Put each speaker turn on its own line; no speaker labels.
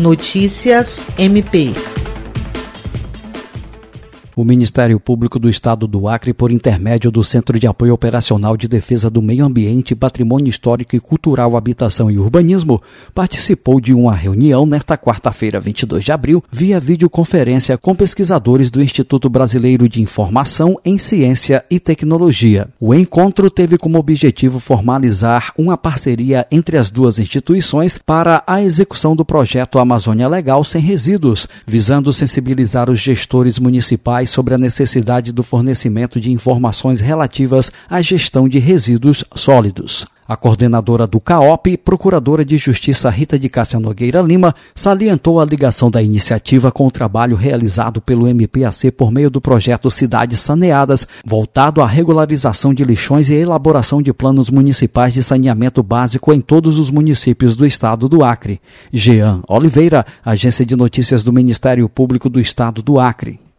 Notícias MP.
O Ministério Público do Estado do Acre, por intermédio do Centro de Apoio Operacional de Defesa do Meio Ambiente, Patrimônio Histórico e Cultural, Habitação e Urbanismo, participou de uma reunião nesta quarta-feira, 22 de abril, via videoconferência com pesquisadores do Instituto Brasileiro de Informação em Ciência e Tecnologia. O encontro teve como objetivo formalizar uma parceria entre as duas instituições para a execução do projeto Amazônia Legal Sem Resíduos, visando sensibilizar os gestores municipais sobre a necessidade do fornecimento de informações relativas à gestão de resíduos sólidos. A coordenadora do CAOP, Procuradora de Justiça Rita de Cássia Nogueira Lima, salientou a ligação da iniciativa com o trabalho realizado pelo MPAC por meio do projeto Cidades Saneadas, voltado à regularização de lixões e elaboração de planos municipais de saneamento básico em todos os municípios do estado do Acre. Jean Oliveira, Agência de Notícias do Ministério Público do Estado do Acre.